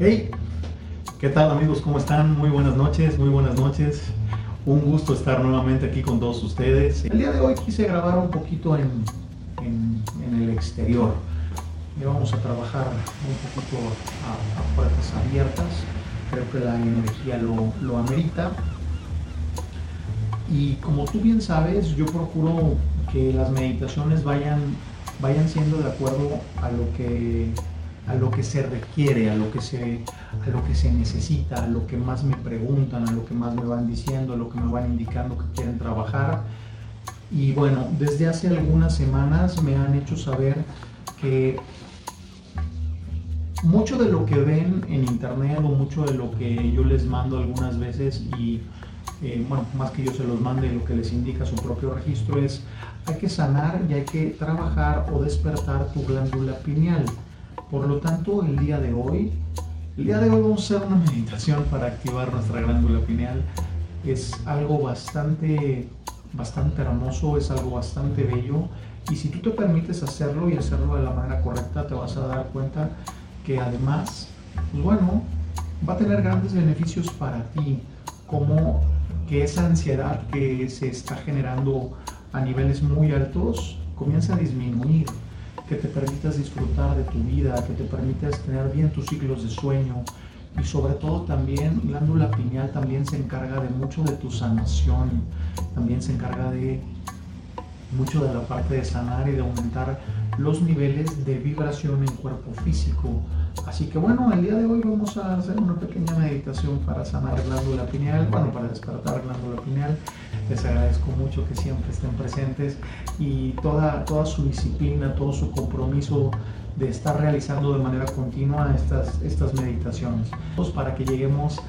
Hey, ¿qué tal amigos? ¿Cómo están? Muy buenas noches, muy buenas noches. Un gusto estar nuevamente aquí con todos ustedes. El día de hoy quise grabar un poquito en, el exterior. Y vamos a trabajar un poquito a, a, puertas abiertas. Creo que la energía lo, lo amerita. Y como tú bien sabes, yo procuro que las meditaciones vayan, vayan siendo de acuerdo a lo que a lo que se requiere, a lo que se, a lo que se necesita, a lo que más me preguntan, a lo que más me van diciendo, a lo que me van indicando que quieren trabajar. Y bueno, desde hace algunas semanas me han hecho saber que mucho de lo que ven en internet o mucho de lo que yo les mando algunas veces y eh, bueno, más que yo se los mande, lo que les indica su propio registro es hay que sanar y hay que trabajar o despertar tu glándula pineal. Por lo tanto, el día de hoy, el día de hoy vamos a hacer una meditación para activar nuestra glándula pineal. Es algo bastante, bastante hermoso, es algo bastante bello. Y si tú te permites hacerlo y hacerlo de la manera correcta, te vas a dar cuenta que además, pues bueno, va a tener grandes beneficios para ti, como que esa ansiedad que se está generando a niveles muy altos comienza a disminuir que te permitas disfrutar de tu vida, que te permitas tener bien tus ciclos de sueño y sobre todo también glándula pineal también se encarga de mucho de tu sanación, también se encarga de mucho de la parte de sanar y de aumentar los niveles de vibración en cuerpo físico. Así que bueno, el día de hoy vamos a hacer una pequeña meditación para sanar glándula pineal, bueno, para despertar glándula pineal. Les agradezco mucho que siempre estén presentes y toda, toda su disciplina, todo su compromiso de estar realizando de manera continua estas, estas meditaciones, para que lleguemos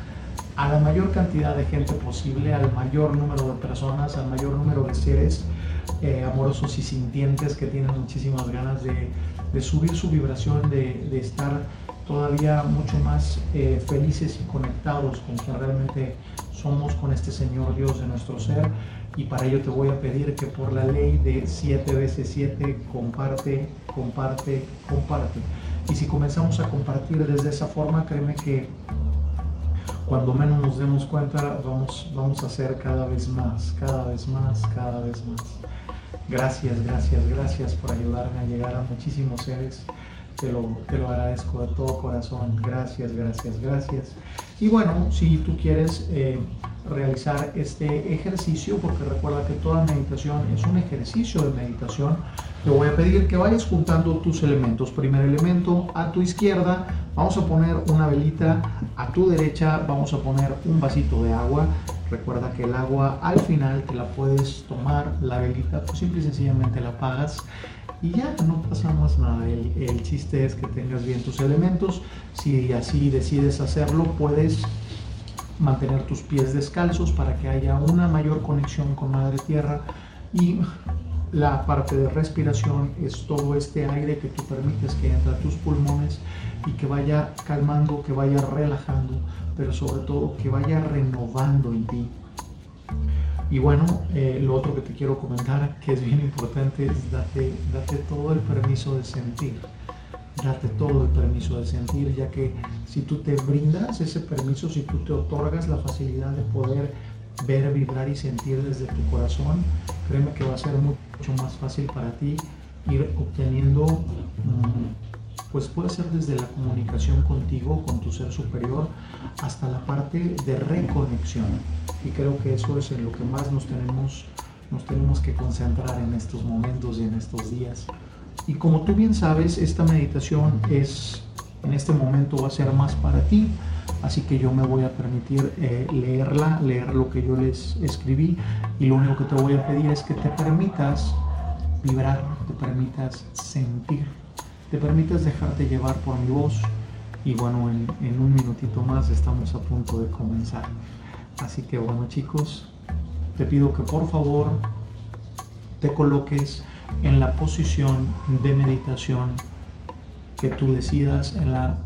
a la mayor cantidad de gente posible, al mayor número de personas, al mayor número de seres eh, amorosos y sintientes que tienen muchísimas ganas de, subir su vibración, de, de, estar todavía mucho más eh, felices y conectados con quien realmente somos, con este Señor Dios de nuestro ser. Y para ello te voy a pedir que por la ley de 7 veces 7 comparte, comparte, comparte. Y si comenzamos a compartir desde esa forma, créeme que cuando menos nos demos cuenta, vamos, vamos a hacer cada vez más, cada vez más, cada vez más. Gracias, gracias, gracias por ayudarme a llegar a muchísimos seres. Te lo, te lo agradezco de todo corazón. Gracias, gracias, gracias. Y bueno, si tú quieres eh, realizar este ejercicio, porque recuerda que toda meditación es un ejercicio de meditación, te voy a pedir que vayas juntando tus elementos. Primer elemento a tu izquierda, vamos a poner una velita, a tu derecha vamos a poner un vasito de agua. Recuerda que el agua al final te la puedes tomar, la velita, pues simple y sencillamente la apagas y ya no pasa más nada. El, el, chiste es que tengas bien tus elementos. Si así decides hacerlo, puedes mantener tus pies descalzos para que haya una mayor conexión con Madre Tierra y la parte de respiración es todo este aire que tú permites que entre a tus pulmones y que vaya calmando, que vaya relajando, pero sobre todo que vaya renovando en ti. Y bueno, eh, lo otro que te quiero comentar, que es bien importante, es date, date todo el permiso de sentir. Date todo el permiso de sentir, ya que si tú te brindas ese permiso, si tú te otorgas la facilidad de poder ver, vibrar y sentir desde tu corazón, créeme que va a ser mucho más fácil para ti ir obteniendo, mm, pues puede ser desde la comunicación contigo, con tu ser superior, hasta la parte de reconexión. Y creo que eso es en lo que más nos tenemos, nos tenemos que concentrar en estos momentos y en estos días. Y como tú bien sabes, esta meditación es, en este momento va a ser más para ti, así que yo me voy a permitir eh, leerla, leer lo que yo les escribí y lo único que te voy a pedir es que te permitas vibrar, te permitas sentir, te permitas dejarte llevar por mi voz y bueno, en, en un minutito más estamos a punto de comenzar. Así que bueno chicos, te pido que por favor te coloques en la posición de meditación que tú decidas, en la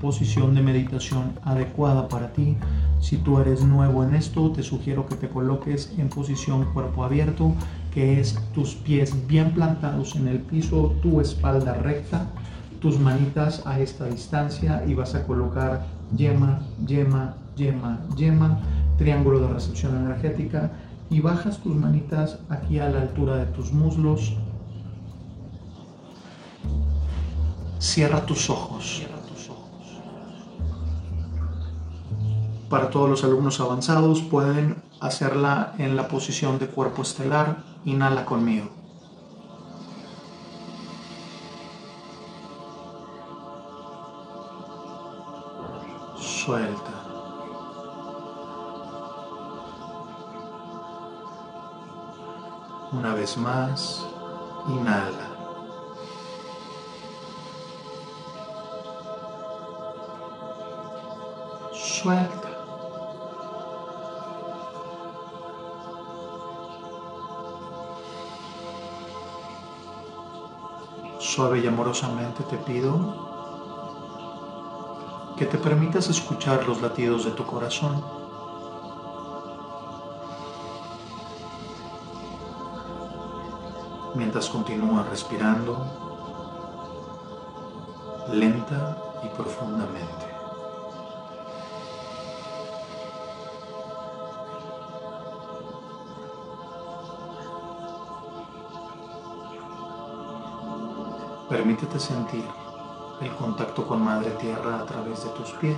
posición de meditación adecuada para ti. Si tú eres nuevo en esto, te sugiero que te coloques en posición cuerpo abierto, que es tus pies bien plantados en el piso, tu espalda recta, tus manitas a esta distancia y vas a colocar yema, yema, yema, yema, triángulo de recepción energética y bajas tus manitas aquí a la altura de tus muslos. Cierra tus ojos. Para todos los alumnos avanzados pueden hacerla en la posición de cuerpo estelar. Inhala conmigo. Suelta. Una vez más, inhala. Suelta. Suave y amorosamente te pido que te permitas escuchar los latidos de tu corazón. Mientras continúa respirando lenta y profundamente. Permítete sentir el contacto con Madre Tierra a través de tus pies.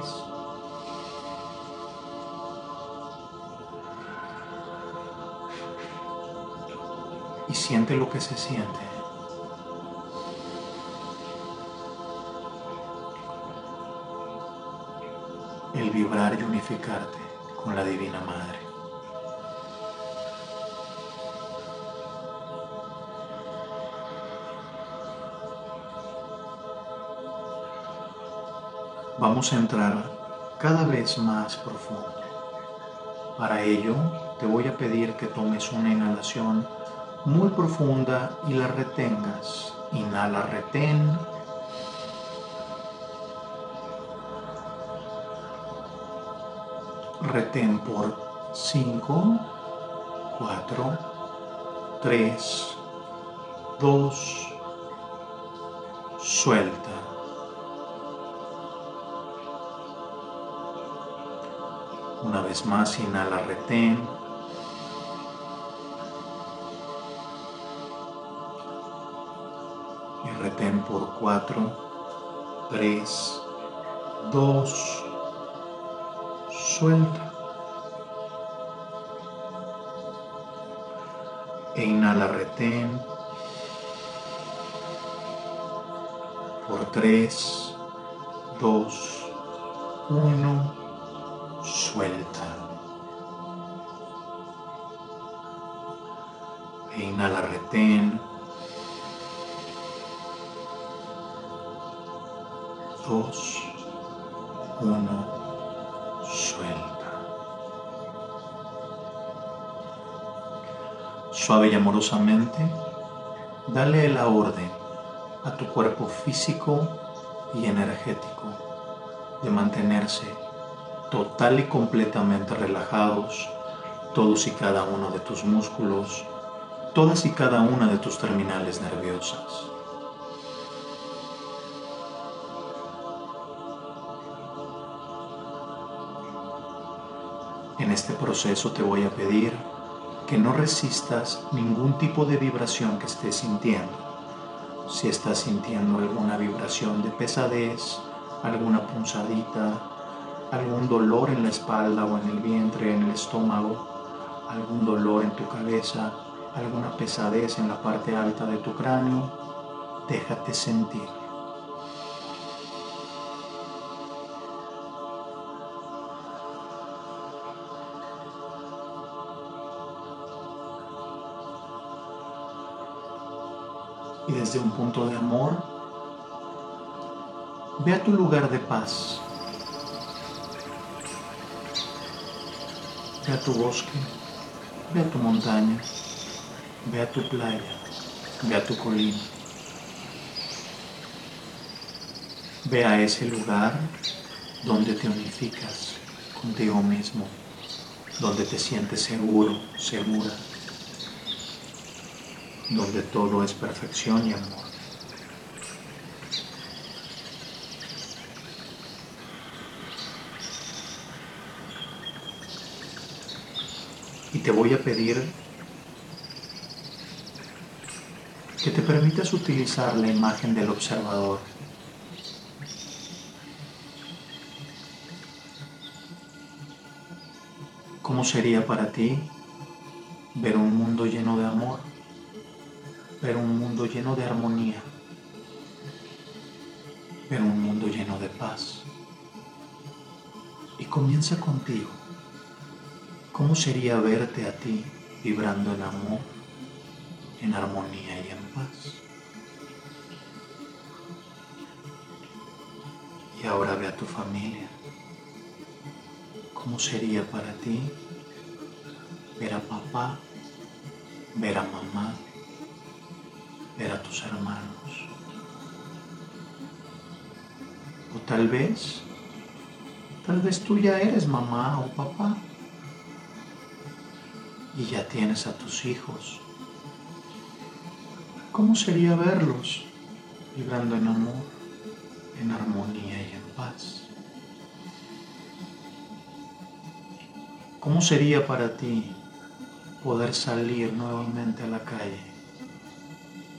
Y siente lo que se siente. El vibrar y unificarte con la Divina Madre. Vamos a entrar cada vez más profundo. Para ello, te voy a pedir que tomes una inhalación muy profunda y la retengas. Inhala, retén. Retén por 5, 4, 3, 2, suelta. Una vez más, inhala, retén. Y retén por 4, 3, 2, suelta. E inhala, retén. Por 3, 2, 1 suelta. E inhala, retén. Dos, uno, suelta. Suave y amorosamente, dale la orden a tu cuerpo físico y energético de mantenerse total y completamente relajados, todos y cada uno de tus músculos, todas y cada una de tus terminales nerviosas. En este proceso te voy a pedir que no resistas ningún tipo de vibración que estés sintiendo. Si estás sintiendo alguna vibración de pesadez, alguna punzadita, algún dolor en la espalda o en el vientre, en el estómago, algún dolor en tu cabeza, alguna pesadez en la parte alta de tu cráneo, déjate sentir. Y desde un punto de amor, ve a tu lugar de paz. Ve a tu bosque, ve a tu montaña, ve a tu playa, ve a tu colina. Ve a ese lugar donde te unificas contigo mismo, donde te sientes seguro, segura, donde todo es perfección y amor. Y te voy a pedir que te permitas utilizar la imagen del observador. ¿Cómo sería para ti ver un mundo lleno de amor, ver un mundo lleno de armonía, ver un mundo lleno de paz? Y comienza contigo. ¿Cómo sería verte a ti vibrando en amor, en armonía y en paz? Y ahora ve a tu familia. ¿Cómo sería para ti ver a papá, ver a mamá, ver a tus hermanos? O tal vez, tal vez tú ya eres mamá o papá y ya tienes a tus hijos. ¿Cómo sería verlos vibrando en amor, en armonía y en paz? ¿Cómo sería para ti poder salir nuevamente a la calle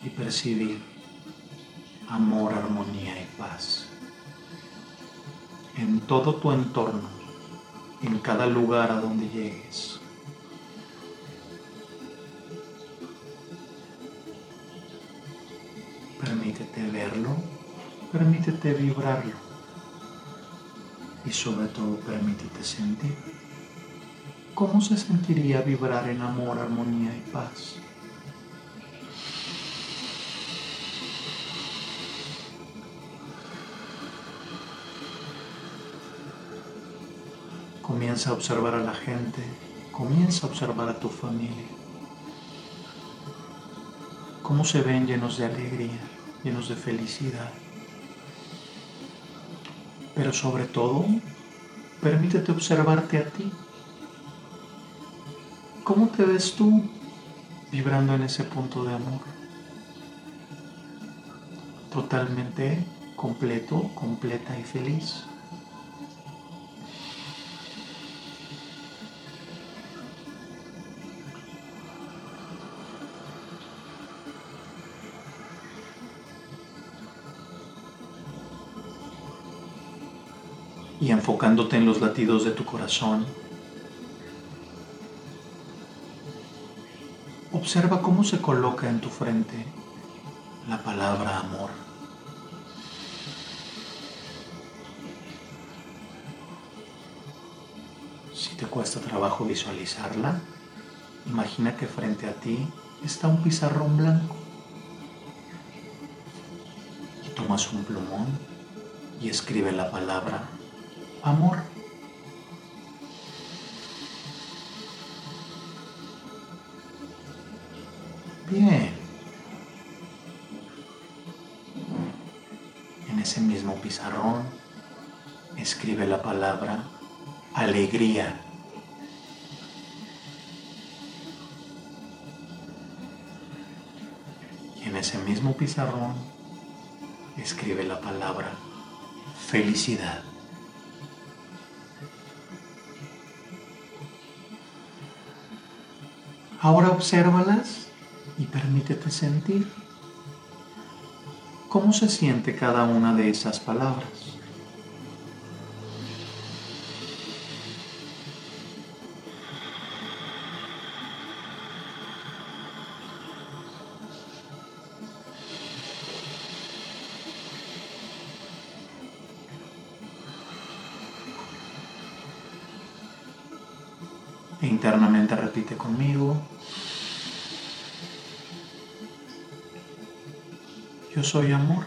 y percibir amor, armonía y paz en todo tu entorno, en cada lugar a donde llegues? Permítete verlo, permítete vibrarlo y sobre todo permítete sentir. ¿Cómo se sentiría vibrar en amor, armonía y paz? Comienza a observar a la gente, comienza a observar a tu familia. Cómo se ven llenos de alegría, llenos de felicidad. Pero sobre todo, permítete observarte a ti. ¿Cómo te ves tú vibrando en ese punto de amor? Totalmente completo, completa y feliz. Y enfocándote en los latidos de tu corazón, observa cómo se coloca en tu frente la palabra amor. Si te cuesta trabajo visualizarla, imagina que frente a ti está un pizarrón blanco. Y tomas un plumón y escribe la palabra amor. Bien. En ese mismo pizarrón escribe la palabra alegría. Y en ese mismo pizarrón escribe la palabra felicidad. Ahora obsérvalas y permítete sentir cómo se siente cada una de esas palabras. Yo soy amor.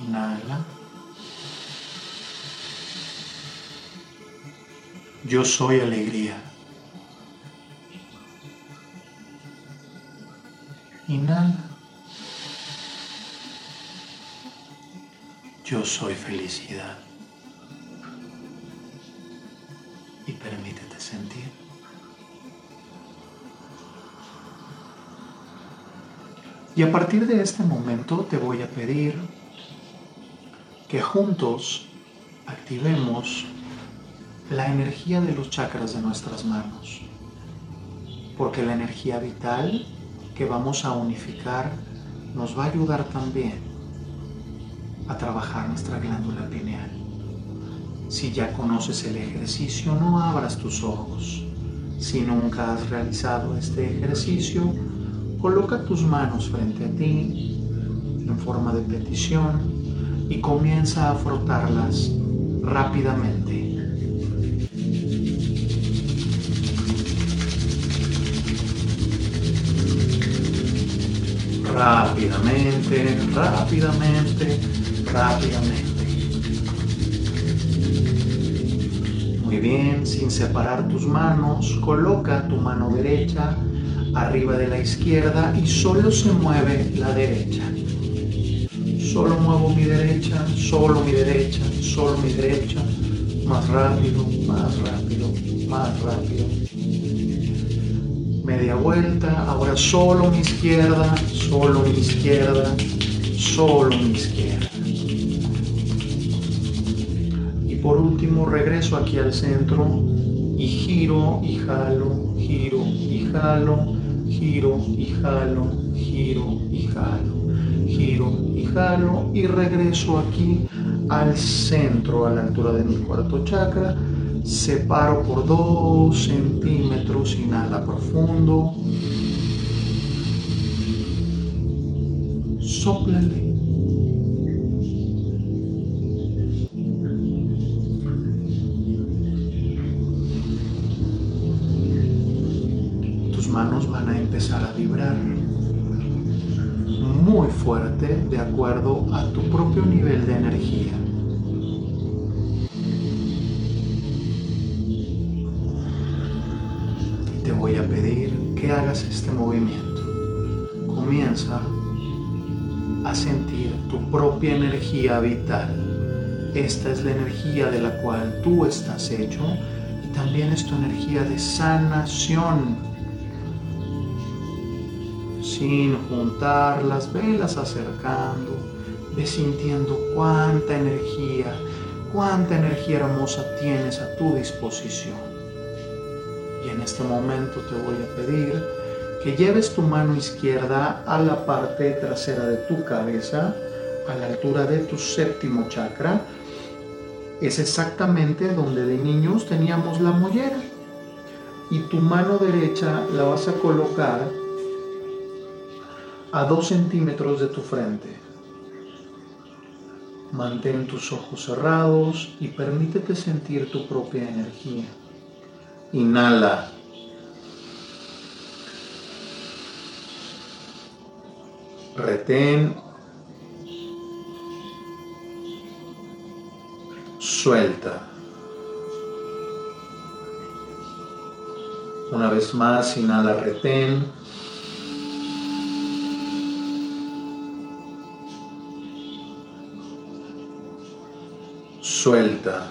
Inhala. Yo soy alegría. Inhala. Yo soy felicidad. Y a partir de este momento te voy a pedir que juntos activemos la energía de los chakras de nuestras manos. Porque la energía vital que vamos a unificar nos va a ayudar también a trabajar nuestra glándula pineal. Si ya conoces el ejercicio, no abras tus ojos. Si nunca has realizado este ejercicio, coloca tus manos frente a ti en forma de petición y comienza a frotarlas rápidamente. Rápidamente, rápidamente, rápidamente. Muy bien, sin separar tus manos, coloca tu mano derecha arriba de la izquierda y solo se mueve la derecha. Solo muevo mi derecha, solo mi derecha, solo mi derecha. Más rápido, más rápido, más rápido. Media vuelta, ahora solo mi izquierda, solo mi izquierda, solo mi izquierda. por último regreso aquí al centro y giro y jalo, giro y jalo, giro y jalo, giro y jalo, giro y jalo y regreso aquí al centro a la altura de mi cuarto chakra. Separo por dos centímetros, inhala profundo. Van a empezar a vibrar muy fuerte de acuerdo a tu propio nivel de energía. Te voy a pedir que hagas este movimiento. Comienza a sentir tu propia energía vital. Esta es la energía de la cual tú estás hecho y también es tu energía de sanación sin juntar las velas acercando, ve sintiendo cuánta energía, cuánta energía hermosa tienes a tu disposición. Y en este momento te voy a pedir que lleves tu mano izquierda a la parte trasera de tu cabeza, a la altura de tu séptimo chakra. Es exactamente donde de niños teníamos la mollera. Y tu mano derecha la vas a colocar a dos centímetros de tu frente. Mantén tus ojos cerrados y permítete sentir tu propia energía. Inhala. Retén. Suelta. Una vez más, inhala, retén. Suelta.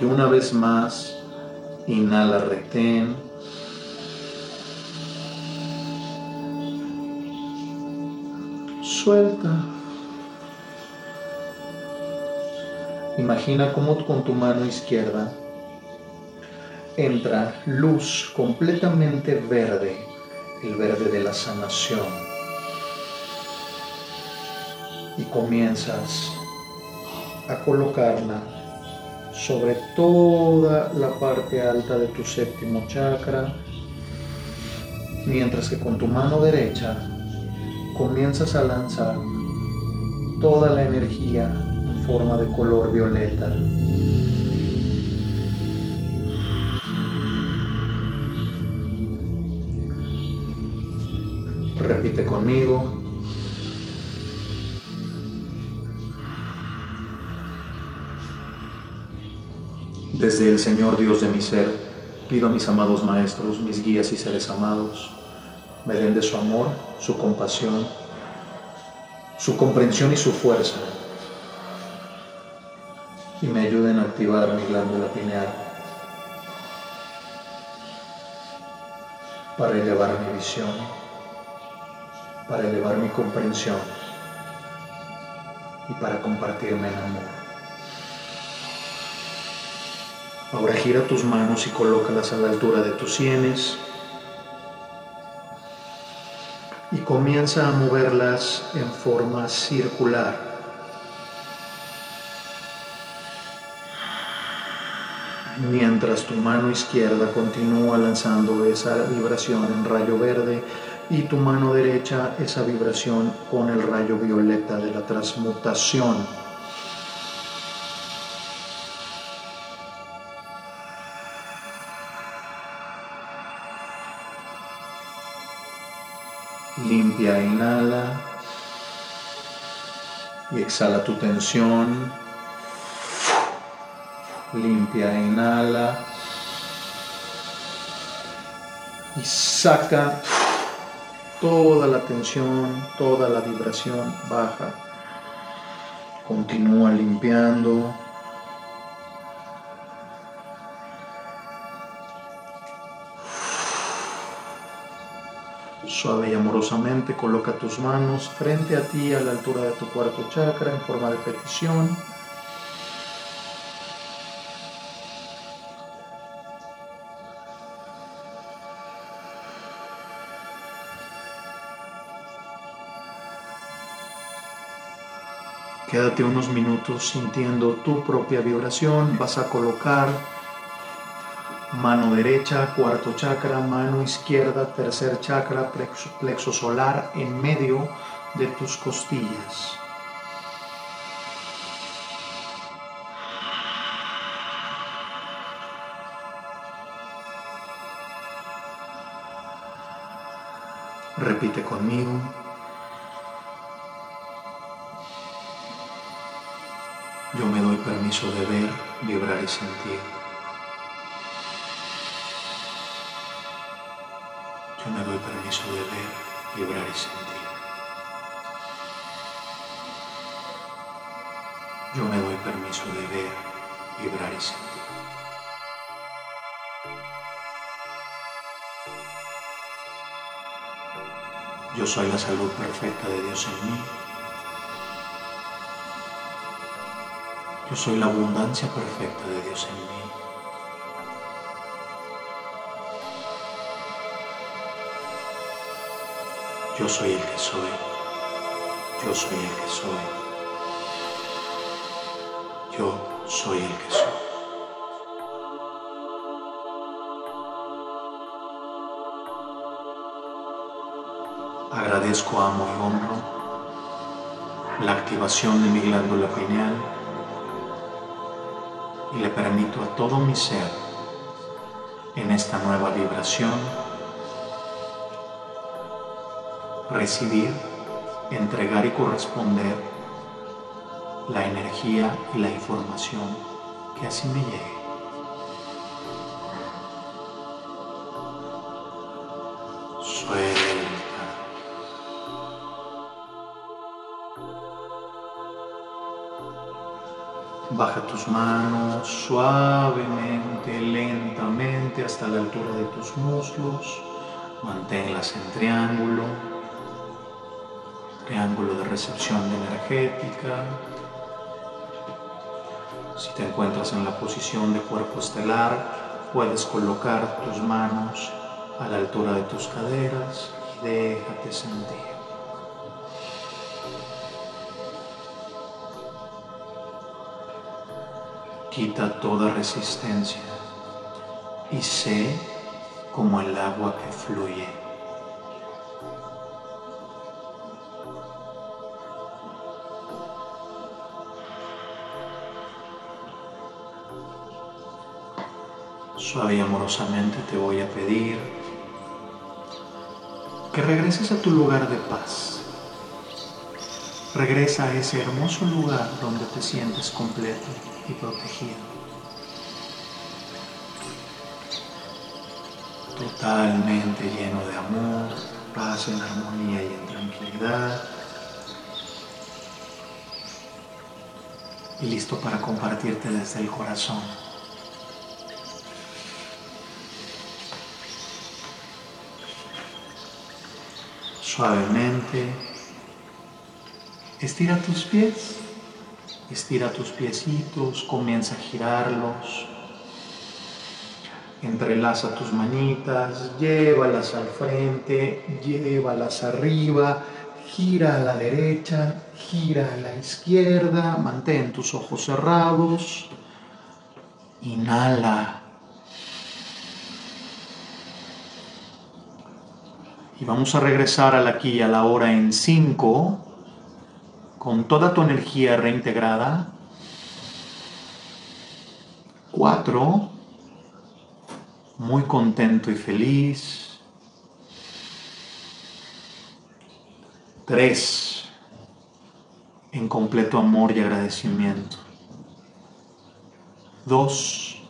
Y una vez más, inhala, retén. Suelta. Imagina cómo con tu mano izquierda entra luz completamente verde, el verde de la sanación y comienzas a colocarla sobre toda la parte alta de tu séptimo chakra, mientras que con tu mano derecha comienzas a lanzar toda la energía en forma de color violeta. Repite conmigo. Desde el Señor Dios de mi ser, pido a mis amados maestros, mis guías y seres amados, me den de su amor, su compasión, su comprensión y su fuerza, y me ayuden a activar mi glándula pineal para elevar mi visión, para elevar mi comprensión y para compartirme en amor. Ahora gira tus manos y colócalas a la altura de tus sienes. Y comienza a moverlas en forma circular. mientras tu mano izquierda continúa lanzando esa vibración en rayo verde y tu mano derecha esa vibración con el rayo violeta de la transmutación. Exhala tu tensión limpia, inhala y saca toda la tensión, toda la vibración baja. Continúa limpiando. Suave y amorosamente coloca tus manos frente a ti a la altura de tu cuarto chakra en forma de petición. Quédate unos minutos sintiendo tu propia vibración. Vas a colocar mano derecha, cuarto chakra, mano izquierda, tercer chakra, plexo, solar en medio de tus costillas. Repite conmigo. Yo me doy permiso de ver, vibrar y sentir. Yo me doy permiso de ver, vibrar y sentir. Yo me doy permiso de ver, vibrar y sentir. Yo soy la salud perfecta de Dios en mí. Yo soy la abundancia perfecta de Dios en mí. Yo soy el que soy. Yo soy el que soy. Yo soy el que soy. Agradezco, amo y honro la activación de mi glándula pineal y le permito a todo mi ser en esta nueva vibración recibir, entregar y corresponder la energía y la información que así me llegue. Baja tus manos suavemente, lentamente hasta la altura de tus muslos. Manténlas en triángulo, triángulo de recepción energética. Si te encuentras en la posición de cuerpo estelar, puedes colocar tus manos a la altura de tus caderas y déjate sentir. quita toda resistencia y sé como el agua que fluye. Suave y amorosamente te voy a pedir que regreses a tu lugar de paz. Regresa a ese hermoso lugar donde te sientes completo y protegido. Totalmente lleno de amor, paz, en armonía y en tranquilidad. Y listo para compartirte desde el corazón. Suavemente, estira tus pies Estira tus piecitos, comienza a girarlos. Entrelaza tus manitas, llévalas al frente, llévalas arriba, gira a la derecha, gira a la izquierda, mantén tus ojos cerrados, inhala. Y vamos a regresar al aquí y a la hora en 5, con toda tu energía reintegrada. 4, muy contento y feliz. Tres, en completo amor y agradecimiento. Dos,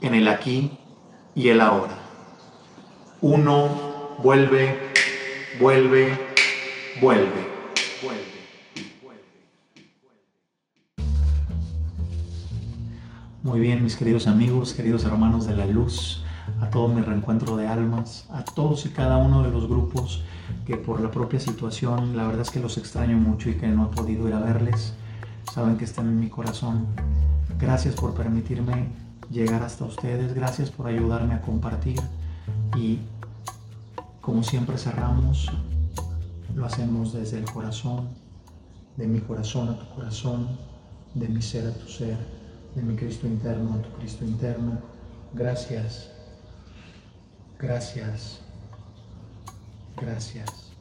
en el aquí y el ahora. Uno, vuelve, vuelve, vuelve. Muy bien, mis queridos amigos, queridos hermanos de la luz, a todo mi reencuentro de almas, a todos y cada uno de los grupos que por la propia situación, la verdad es que los extraño mucho y que no he podido ir a verles, saben que están en mi corazón. Gracias por permitirme llegar hasta ustedes, gracias por ayudarme a compartir y como siempre cerramos, lo hacemos desde el corazón, de mi corazón a tu corazón, de mi ser a tu ser de mi Cristo interno a tu Cristo interno. Gracias, gracias, gracias.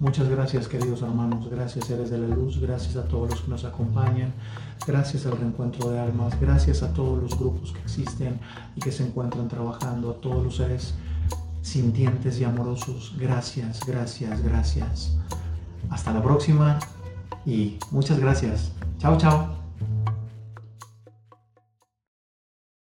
Muchas gracias queridos hermanos, gracias seres de la luz, gracias a todos los que nos acompañan, gracias al reencuentro de almas, gracias a todos los grupos que existen y que se encuentran trabajando, a todos los seres sintientes y amorosos, gracias, gracias, gracias. Hasta la próxima y muchas gracias. Chao, chao.